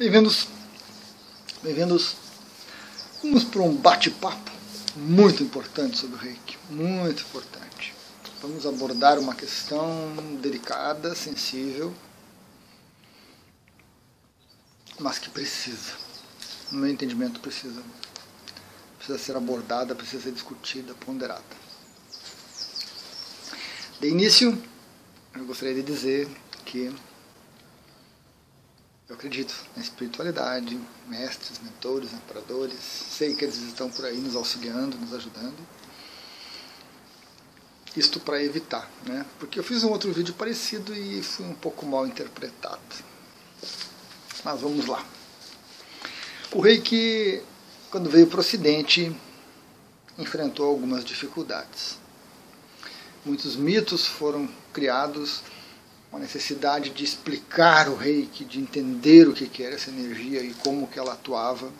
Bem-vindos, bem-vindos. Vamos para um bate-papo muito importante sobre o reiki, muito importante. Vamos abordar uma questão delicada, sensível, mas que precisa, no meu entendimento, precisa. Precisa ser abordada, precisa ser discutida, ponderada. De início, eu gostaria de dizer que eu acredito na espiritualidade, mestres, mentores, amparadores. Sei que eles estão por aí nos auxiliando, nos ajudando. Isto para evitar, né? Porque eu fiz um outro vídeo parecido e fui um pouco mal interpretado. Mas vamos lá. O rei que, quando veio para o Ocidente, enfrentou algumas dificuldades. Muitos mitos foram criados uma necessidade de explicar o reiki, de entender o que era essa energia e como que ela atuava.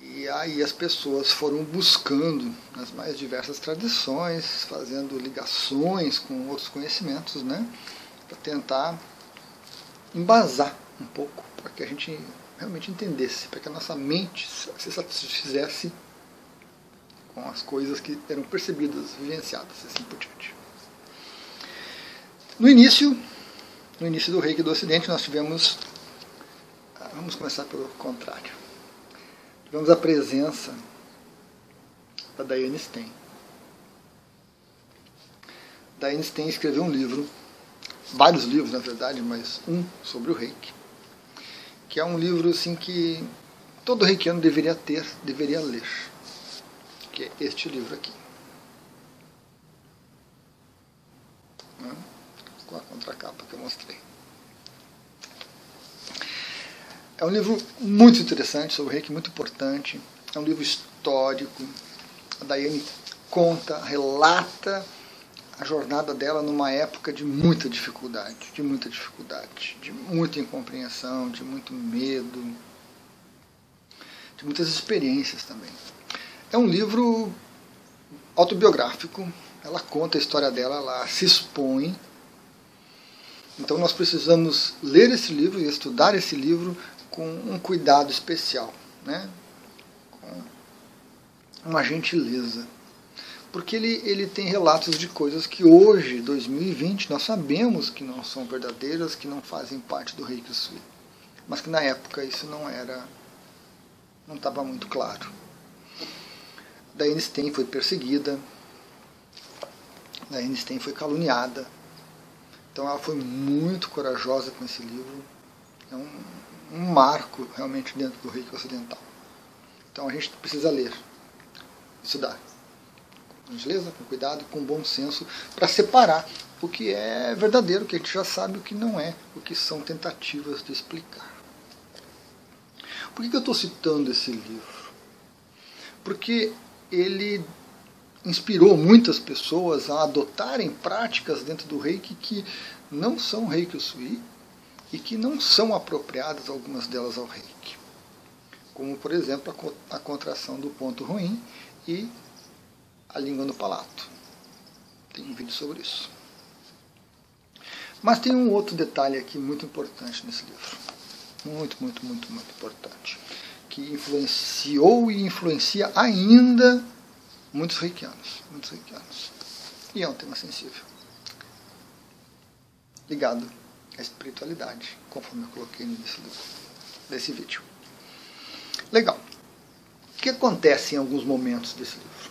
E aí as pessoas foram buscando nas mais diversas tradições, fazendo ligações com outros conhecimentos, né, para tentar embasar um pouco, para que a gente realmente entendesse, para que a nossa mente se satisfizesse com as coisas que eram percebidas, vivenciadas, assim por diante. No início, no início do reiki do Ocidente, nós tivemos, ah, vamos começar pelo contrário, tivemos a presença da Diane Stein. Diane Stein escreveu um livro, vários livros na verdade, mas um sobre o reiki, que é um livro assim que todo reikiano deveria ter, deveria ler, que é este livro aqui. Com a contracapa que eu mostrei. É um livro muito interessante sobre o reiki, muito importante. É um livro histórico. A Daiane conta, relata a jornada dela numa época de muita dificuldade, de muita dificuldade, de muita incompreensão, de muito medo, de muitas experiências também. É um livro autobiográfico, ela conta a história dela, ela se expõe então nós precisamos ler esse livro e estudar esse livro com um cuidado especial, né? com uma gentileza. Porque ele, ele tem relatos de coisas que hoje, 2020, nós sabemos que não são verdadeiras, que não fazem parte do Reiki Sui. Mas que na época isso não era, não estava muito claro. Diane Stein foi perseguida, Diane Stein foi caluniada, então ela foi muito corajosa com esse livro. É um, um marco realmente dentro do reiki ocidental. Então a gente precisa ler, estudar. Com gentileza, com cuidado, com bom senso, para separar o que é verdadeiro, o que a gente já sabe, o que não é, o que são tentativas de explicar. Por que, que eu estou citando esse livro? Porque ele inspirou muitas pessoas a adotarem práticas dentro do reiki que não são reiki sui e que não são apropriadas, algumas delas, ao reiki. Como, por exemplo, a contração do ponto ruim e a língua no palato. Tem um vídeo sobre isso. Mas tem um outro detalhe aqui muito importante nesse livro. Muito, muito, muito, muito importante. Que influenciou e influencia ainda muitos reikianos, muitos reikianos. E é um tema sensível. Ligado à espiritualidade, conforme eu coloquei no início desse vídeo. Legal. O que acontece em alguns momentos desse livro?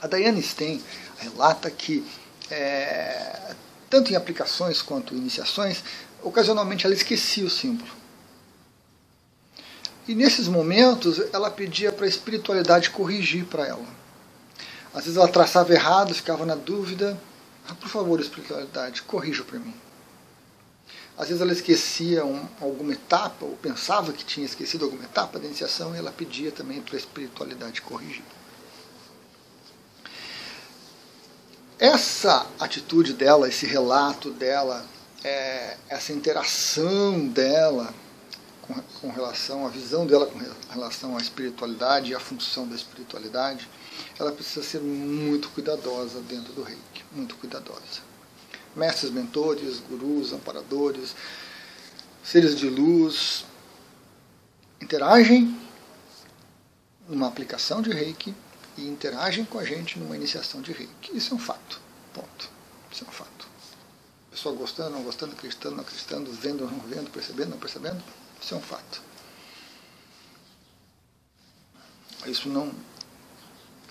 A Diane Stein relata que, é, tanto em aplicações quanto em iniciações, ocasionalmente ela esquecia o símbolo. E nesses momentos ela pedia para a espiritualidade corrigir para ela. Às vezes ela traçava errado, ficava na dúvida. Ah, por favor, espiritualidade, corrija para mim. Às vezes ela esquecia um, alguma etapa, ou pensava que tinha esquecido alguma etapa da iniciação, e ela pedia também para a espiritualidade corrigir. Essa atitude dela, esse relato dela, é, essa interação dela com, com relação à visão dela com relação à espiritualidade e à função da espiritualidade, ela precisa ser muito cuidadosa dentro do reiki, muito cuidadosa. Mestres, mentores, gurus, amparadores seres de luz interagem numa aplicação de reiki e interagem com a gente numa iniciação de reiki. Isso é um fato. Ponto. Isso é um fato. Pessoa gostando, não gostando, acreditando, não acreditando, vendo, não vendo, percebendo, não percebendo. Isso é um fato. Isso não,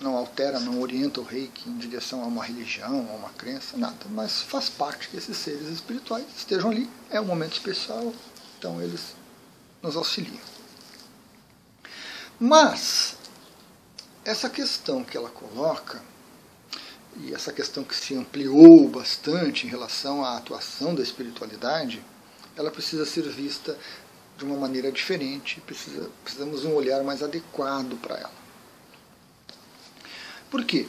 não altera, não orienta o reiki em direção a uma religião, a uma crença, nada. Mas faz parte que esses seres espirituais estejam ali. É um momento especial, então eles nos auxiliam. Mas, essa questão que ela coloca, e essa questão que se ampliou bastante em relação à atuação da espiritualidade, ela precisa ser vista de uma maneira diferente, precisa, precisamos de um olhar mais adequado para ela. Por quê?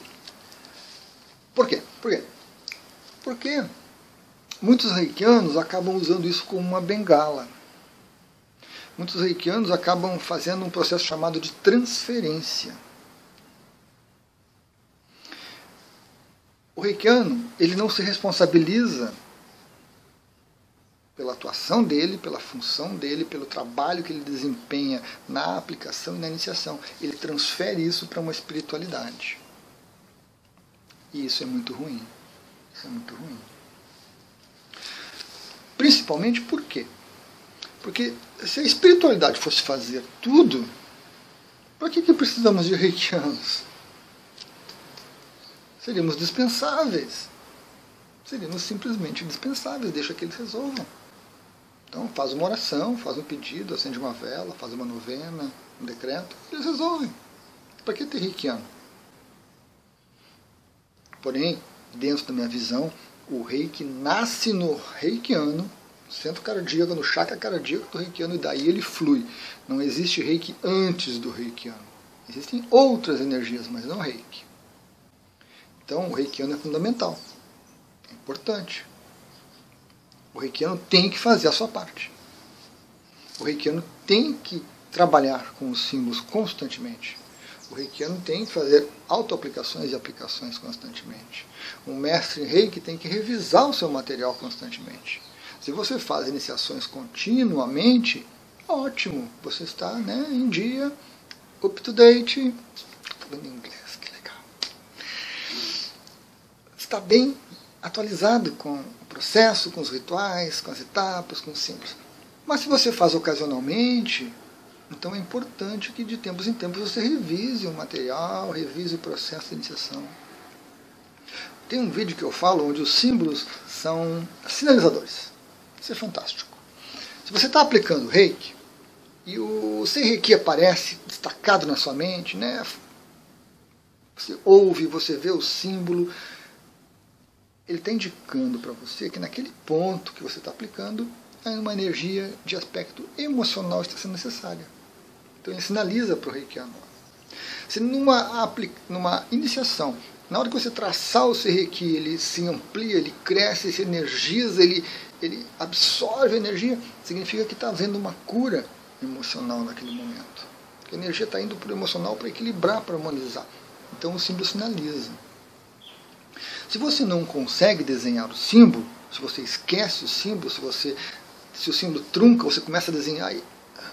Por quê? Por quê? Porque muitos reikianos acabam usando isso como uma bengala muitos reikianos acabam fazendo um processo chamado de transferência. O reikiano, ele não se responsabiliza pela atuação dele, pela função dele, pelo trabalho que ele desempenha na aplicação e na iniciação. Ele transfere isso para uma espiritualidade. E isso é muito ruim. Isso é muito ruim. Principalmente por quê? Porque se a espiritualidade fosse fazer tudo, para que, que precisamos de reikianos? Seríamos dispensáveis. Seríamos simplesmente dispensáveis, deixa que eles resolvam. Então faz uma oração, faz um pedido, acende uma vela, faz uma novena, um decreto, eles resolvem. Para que ter reikiano? Porém, dentro da minha visão, o reiki nasce no reikiano centro cardíaco, no chakra cardíaco do reikiano, e daí ele flui. Não existe reiki antes do reikiano. Existem outras energias, mas não reiki. Então o reikiano é fundamental. É importante. O reikiano tem que fazer a sua parte. O reikiano tem que trabalhar com os símbolos constantemente. O reikiano tem que fazer autoaplicações e aplicações constantemente. Um mestre reiki tem que revisar o seu material constantemente. Se você faz iniciações continuamente, ótimo, você está né, em dia, up to date, falando em inglês, que legal. Está bem atualizado com processo, com os rituais, com as etapas, com os símbolos. Mas se você faz ocasionalmente, então é importante que de tempos em tempos você revise o material, revise o processo de iniciação. Tem um vídeo que eu falo onde os símbolos são sinalizadores. Isso é fantástico. Se você está aplicando reiki e o seu reiki aparece destacado na sua mente, né? você ouve, você vê o símbolo, ele está indicando para você que naquele ponto que você está aplicando, uma energia de aspecto emocional está sendo necessária. Então ele sinaliza para o reikiano. Se numa, numa iniciação, na hora que você traçar o seu reiki, ele se amplia, ele cresce, se energiza, ele ele absorve energia, significa que está havendo uma cura emocional naquele momento. A energia está indo para o emocional para equilibrar, para harmonizar. Então o símbolo sinaliza. Se você não consegue desenhar o símbolo, se você esquece o símbolo, se você se o símbolo trunca, você começa a desenhar e,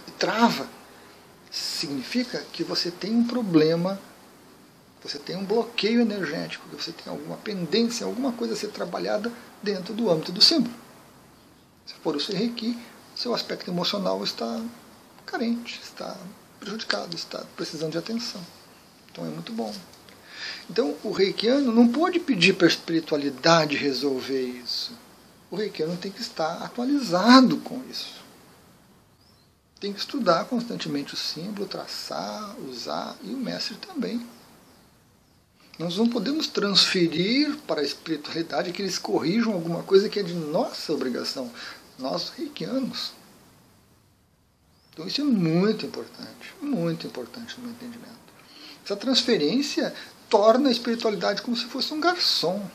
e trava, significa que você tem um problema, você tem um bloqueio energético, que você tem alguma pendência, alguma coisa a ser trabalhada dentro do âmbito do símbolo. Se for o seu reiki, seu aspecto emocional está carente, está prejudicado, está precisando de atenção. Então é muito bom. Então o reikiano não pode pedir para a espiritualidade resolver isso. O reikiano tem que estar atualizado com isso. Tem que estudar constantemente o símbolo, traçar, usar, e o mestre também. Nós não podemos transferir para a espiritualidade que eles corrijam alguma coisa que é de nossa obrigação, nós reikianos. Então isso é muito importante, muito importante no meu entendimento. Essa transferência torna a espiritualidade como se fosse um garçom,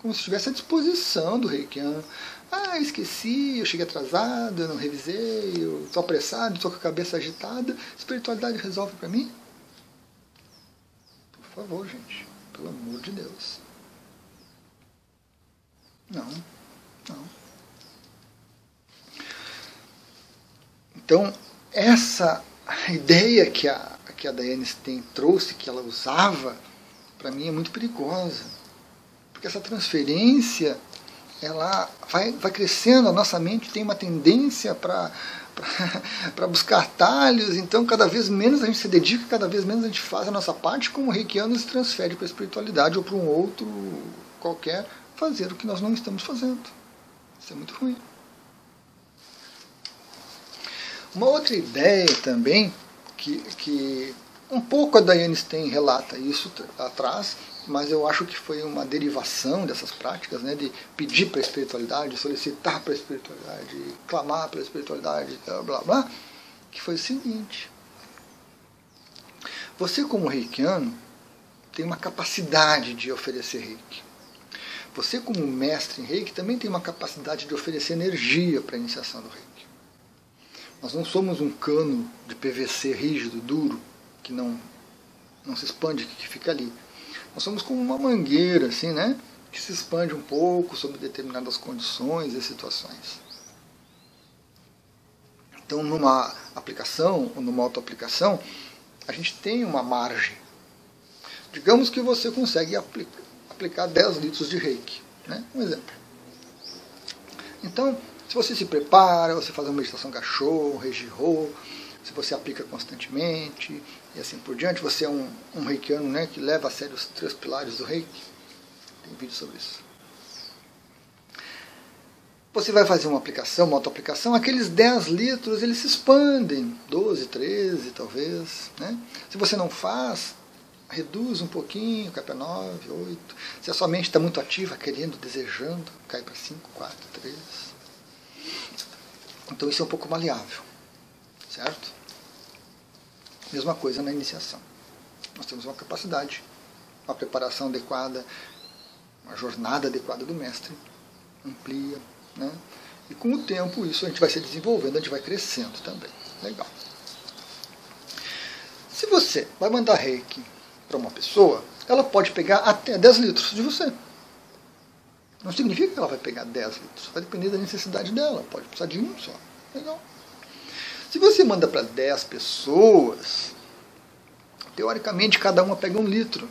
como se estivesse à disposição do reikiano. Ah, esqueci, eu cheguei atrasado, eu não revisei, eu estou apressado, estou com a cabeça agitada. Espiritualidade resolve para mim? Por favor, gente. Pelo amor de Deus. Não, não. Então, essa ideia que a, que a Stein trouxe, que ela usava, para mim é muito perigosa. Porque essa transferência ela vai, vai crescendo, a nossa mente tem uma tendência para para buscar talhos, então cada vez menos a gente se dedica, cada vez menos a gente faz a nossa parte, como o reikiano se transfere para a espiritualidade ou para um outro qualquer fazer o que nós não estamos fazendo. Isso é muito ruim. Uma outra ideia também, que, que um pouco a Diane Stein relata isso atrás, mas eu acho que foi uma derivação dessas práticas, né, de pedir para a espiritualidade, solicitar para a espiritualidade, clamar para a espiritualidade, blá blá blá, que foi o seguinte: você, como reikiano, tem uma capacidade de oferecer reiki. Você, como mestre em reiki, também tem uma capacidade de oferecer energia para a iniciação do reiki. Nós não somos um cano de PVC rígido, duro, que não, não se expande, que fica ali nós somos como uma mangueira, assim, né? Que se expande um pouco sobre determinadas condições e situações. Então, numa aplicação ou numa autoaplicação, a gente tem uma margem. Digamos que você consegue aplicar, aplicar 10 litros de reiki. Né? Um exemplo. Então, se você se prepara, você faz uma meditação cachorro, regirô, se você aplica constantemente e assim por diante. Você é um, um reikiano né, que leva a sério os três pilares do reiki. Tem vídeo sobre isso. Você vai fazer uma aplicação, uma autoaplicação, aqueles 10 litros eles se expandem, 12, 13 talvez. Né? Se você não faz, reduz um pouquinho, cai para 9, 8. Se a sua mente está muito ativa, querendo, desejando, cai para 5, 4, 3. Então isso é um pouco maleável. Certo? Mesma coisa na iniciação. Nós temos uma capacidade, uma preparação adequada, uma jornada adequada do mestre, amplia, né? E com o tempo isso a gente vai se desenvolvendo, a gente vai crescendo também. Legal. Se você vai mandar reiki para uma pessoa, ela pode pegar até 10 litros de você. Não significa que ela vai pegar 10 litros. Vai depender da necessidade dela. Pode precisar de um só. Legal. Se você manda para 10 pessoas, teoricamente cada uma pega um litro.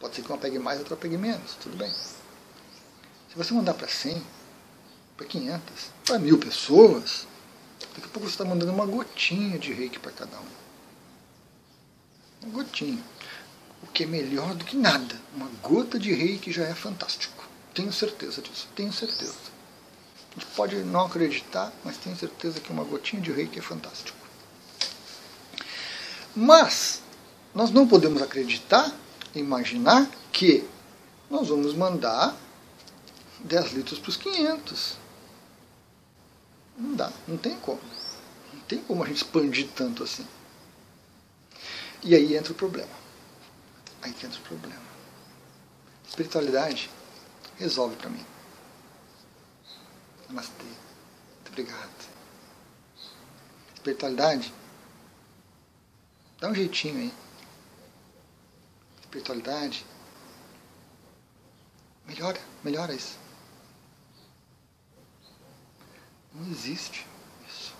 Pode ser que uma pegue mais, outra pegue menos, tudo bem. Se você mandar para 100, para 500, para mil pessoas, daqui a pouco você está mandando uma gotinha de reiki para cada um. Uma gotinha. O que é melhor do que nada. Uma gota de reiki já é fantástico. Tenho certeza disso. Tenho certeza. A gente pode não acreditar, mas tenho certeza que uma gotinha de reiki é fantástico. Mas nós não podemos acreditar, imaginar que nós vamos mandar 10 litros para os 500. Não dá, não tem como. Não tem como a gente expandir tanto assim. E aí entra o problema. Aí entra o problema. Espiritualidade resolve para mim. Namastê. Muito obrigado. Espiritualidade? Dá um jeitinho aí. Espiritualidade? Melhora, melhora isso. Não existe isso.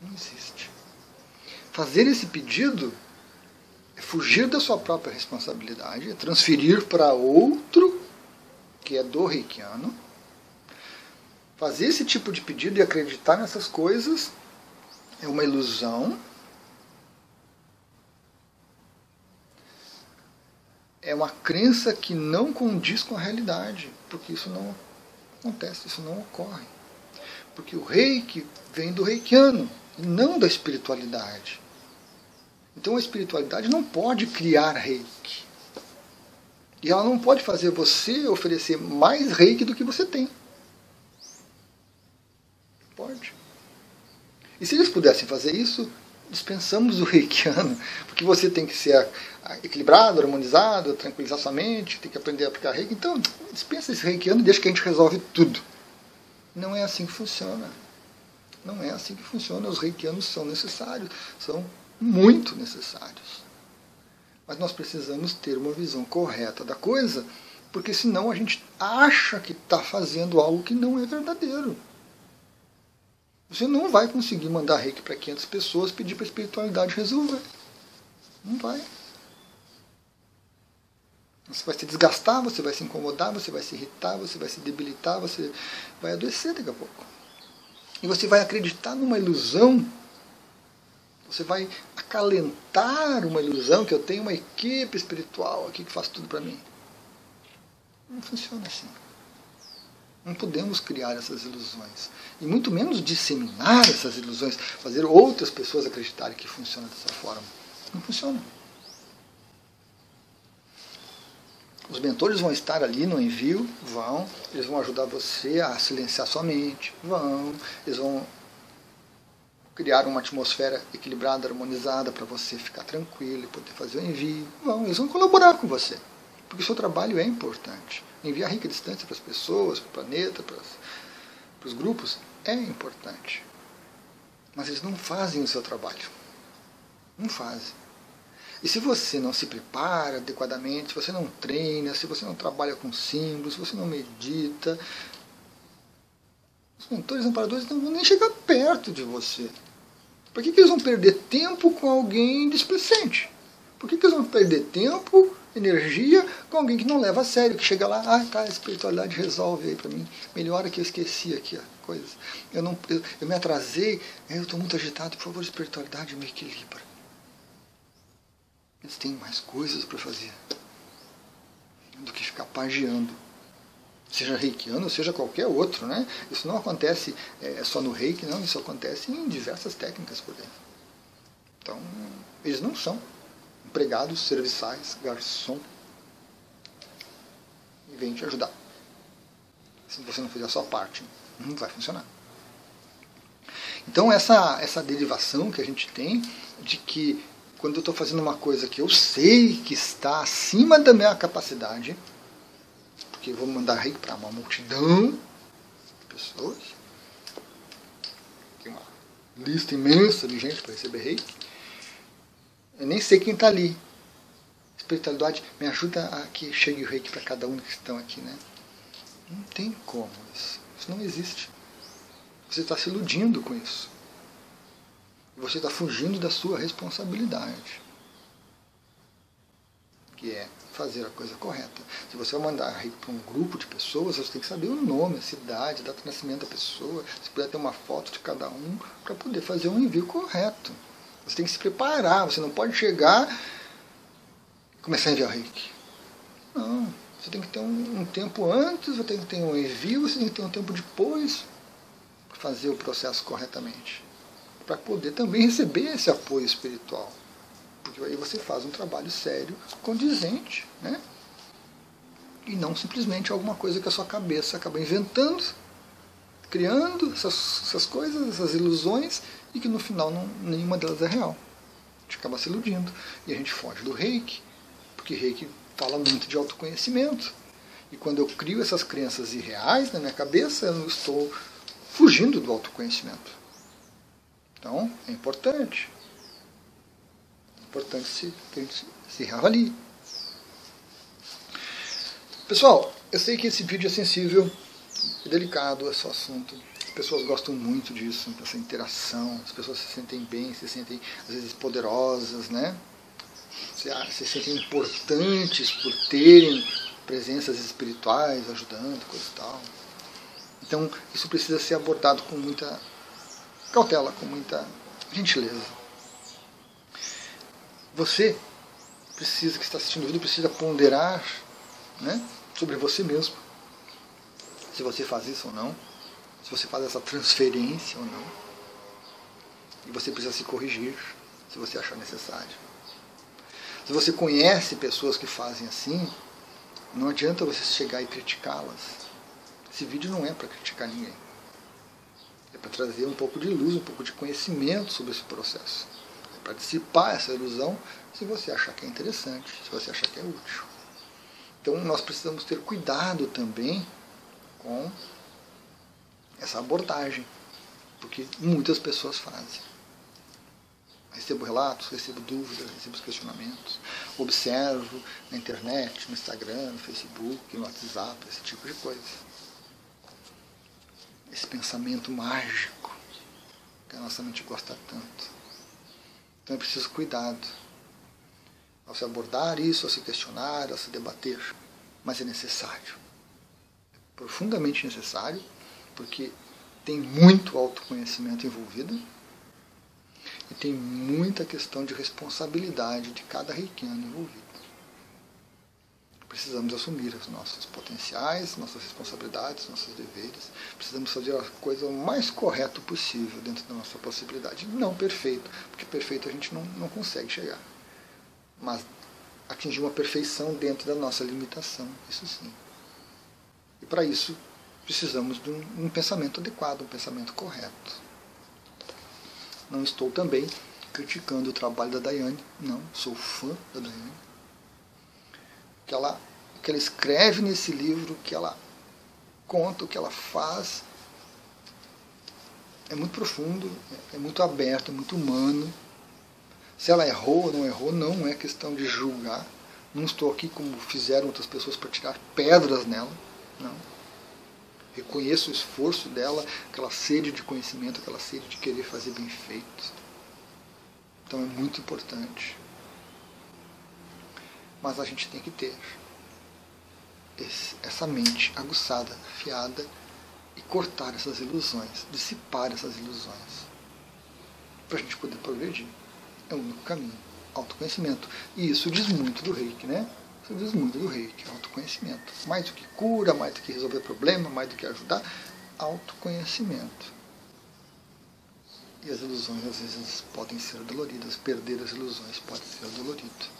Não existe. Fazer esse pedido é fugir da sua própria responsabilidade, é transferir para outro que é do reikiano, fazer esse tipo de pedido e acreditar nessas coisas é uma ilusão. É uma crença que não condiz com a realidade, porque isso não acontece, isso não ocorre. Porque o reiki vem do reikiano, e não da espiritualidade. Então a espiritualidade não pode criar reiki. E ela não pode fazer você oferecer mais reiki do que você tem. Pode. E se eles pudessem fazer isso, dispensamos o reikiano, porque você tem que ser equilibrado, harmonizado, tranquilizar sua mente, tem que aprender a aplicar reiki. Então, dispensa esse reikiano e deixa que a gente resolve tudo. Não é assim que funciona. Não é assim que funciona. Os reikianos são necessários, são muito necessários. Mas nós precisamos ter uma visão correta da coisa Porque senão a gente acha que está fazendo algo que não é verdadeiro. Você não vai conseguir mandar reiki para 500 pessoas pedir para a espiritualidade resolver. Não vai. Você vai se desgastar, você vai se incomodar, você vai se irritar, você vai se debilitar, você vai adoecer daqui a pouco. E você vai acreditar numa ilusão, você vai acalentar uma ilusão que eu tenho uma equipe espiritual aqui que faz tudo para mim. Não funciona assim. Não podemos criar essas ilusões. E muito menos disseminar essas ilusões, fazer outras pessoas acreditarem que funciona dessa forma. Não funciona. Os mentores vão estar ali no envio, vão, eles vão ajudar você a silenciar sua mente, vão, eles vão criar uma atmosfera equilibrada, harmonizada para você ficar tranquilo e poder fazer o envio, vão, eles vão colaborar com você, porque o seu trabalho é importante. Enviar rica distância para as pessoas, para o planeta, para, os grupos, é importante. Mas eles não fazem o seu trabalho. Não fazem. E se você não se prepara adequadamente, se você não treina, se você não trabalha com símbolos, se você não medita, os mentores amparadores não vão nem chegar perto de você. Por que, que eles vão perder tempo com alguém displicente? Por que, que eles vão perder tempo, energia, com alguém que não leva a sério, que chega lá, ah, tá, a espiritualidade resolve aí para mim, melhora que eu esqueci aqui a coisa. Eu, não, eu, eu me atrasei, eu estou muito agitado, por favor, espiritualidade me equilibra. Eles têm mais coisas para fazer do que ficar pagiando. Seja reikiano, seja qualquer outro. Né? Isso não acontece é, só no reiki, não, isso acontece em diversas técnicas por dentro. Então, eles não são empregados, serviçais, garçom. E vem te ajudar. Se você não fizer a sua parte, não vai funcionar. Então, essa, essa derivação que a gente tem de que quando eu estou fazendo uma coisa que eu sei que está acima da minha capacidade, eu vou mandar reiki para uma multidão de pessoas, tem uma lista imensa de gente para receber reiki, eu nem sei quem está ali. Espiritualidade me ajuda a que chegue o reiki para cada um que estão aqui, né? Não tem como isso. Isso não existe. Você está se iludindo com isso. Você está fugindo da sua responsabilidade, que é fazer a coisa correta. Se você vai mandar para um grupo de pessoas, você tem que saber o nome, a cidade, a data de nascimento da pessoa, se puder ter uma foto de cada um, para poder fazer um envio correto. Você tem que se preparar, você não pode chegar e começar a enviar reiki. Não, você tem que ter um, um tempo antes, você tem que ter um envio, você tem que ter um tempo depois para fazer o processo corretamente para poder também receber esse apoio espiritual. Aí você faz um trabalho sério, condizente, né? E não simplesmente alguma coisa que a sua cabeça acaba inventando, criando essas, essas coisas, essas ilusões, e que no final não, nenhuma delas é real. A gente acaba se iludindo. E a gente foge do reiki, porque reiki fala muito de autoconhecimento. E quando eu crio essas crenças irreais na minha cabeça, eu estou fugindo do autoconhecimento. Então, é importante. É importante se, se reavalie. Pessoal, eu sei que esse vídeo é sensível, é delicado esse assunto. As pessoas gostam muito disso, dessa interação. As pessoas se sentem bem, se sentem, às vezes, poderosas, né? Se, se sentem importantes por terem presenças espirituais ajudando, coisa e tal. Então, isso precisa ser abordado com muita cautela, com muita gentileza. Você precisa, que está assistindo o vídeo, precisa ponderar né, sobre você mesmo. Se você faz isso ou não. Se você faz essa transferência ou não. E você precisa se corrigir se você achar necessário. Se você conhece pessoas que fazem assim, não adianta você chegar e criticá-las. Esse vídeo não é para criticar ninguém. É para trazer um pouco de luz, um pouco de conhecimento sobre esse processo. Para dissipar essa ilusão se você achar que é interessante, se você achar que é útil. Então nós precisamos ter cuidado também com essa abordagem, porque muitas pessoas fazem. Recebo relatos, recebo dúvidas, recebo questionamentos, observo na internet, no Instagram, no Facebook, no WhatsApp, esse tipo de coisa. Esse pensamento mágico que a nossa mente gosta tanto. Então é preciso cuidado ao se abordar isso, ao se questionar, ao se debater, mas é necessário. É profundamente necessário, porque tem muito autoconhecimento envolvido e tem muita questão de responsabilidade de cada reikiano envolvido. Precisamos assumir os nossos potenciais, nossas responsabilidades, nossos deveres. Precisamos fazer a coisa o mais correto possível dentro da nossa possibilidade. Não perfeito, porque perfeito a gente não, não consegue chegar. Mas atingir uma perfeição dentro da nossa limitação, isso sim. E para isso precisamos de um, um pensamento adequado, um pensamento correto. Não estou também criticando o trabalho da Daiane, não, sou fã da Daiane. Que ela, que ela escreve nesse livro, que ela conta, o que ela faz, é muito profundo, é muito aberto, é muito humano. Se ela errou ou não errou, não é questão de julgar. Não estou aqui como fizeram outras pessoas para tirar pedras nela. Não reconheço o esforço dela, aquela sede de conhecimento, aquela sede de querer fazer bem feito. Então é muito importante. Mas a gente tem que ter esse, essa mente aguçada, afiada e cortar essas ilusões, dissipar essas ilusões, para a gente poder progredir. É o único caminho, autoconhecimento. E isso diz muito do reiki, né? Isso diz muito do reiki, autoconhecimento. Mais do que cura, mais do que resolver problema, mais do que ajudar, autoconhecimento. E as ilusões às vezes podem ser doloridas, perder as ilusões pode ser dolorido.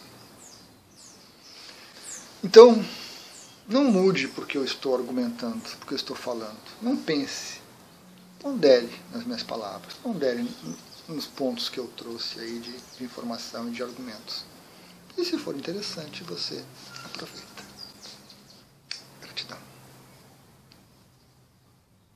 Então, não mude porque eu estou argumentando, porque eu estou falando. Não pense. Dele nas minhas palavras. Dele nos pontos que eu trouxe aí de, de informação e de argumentos. E se for interessante, você aproveita.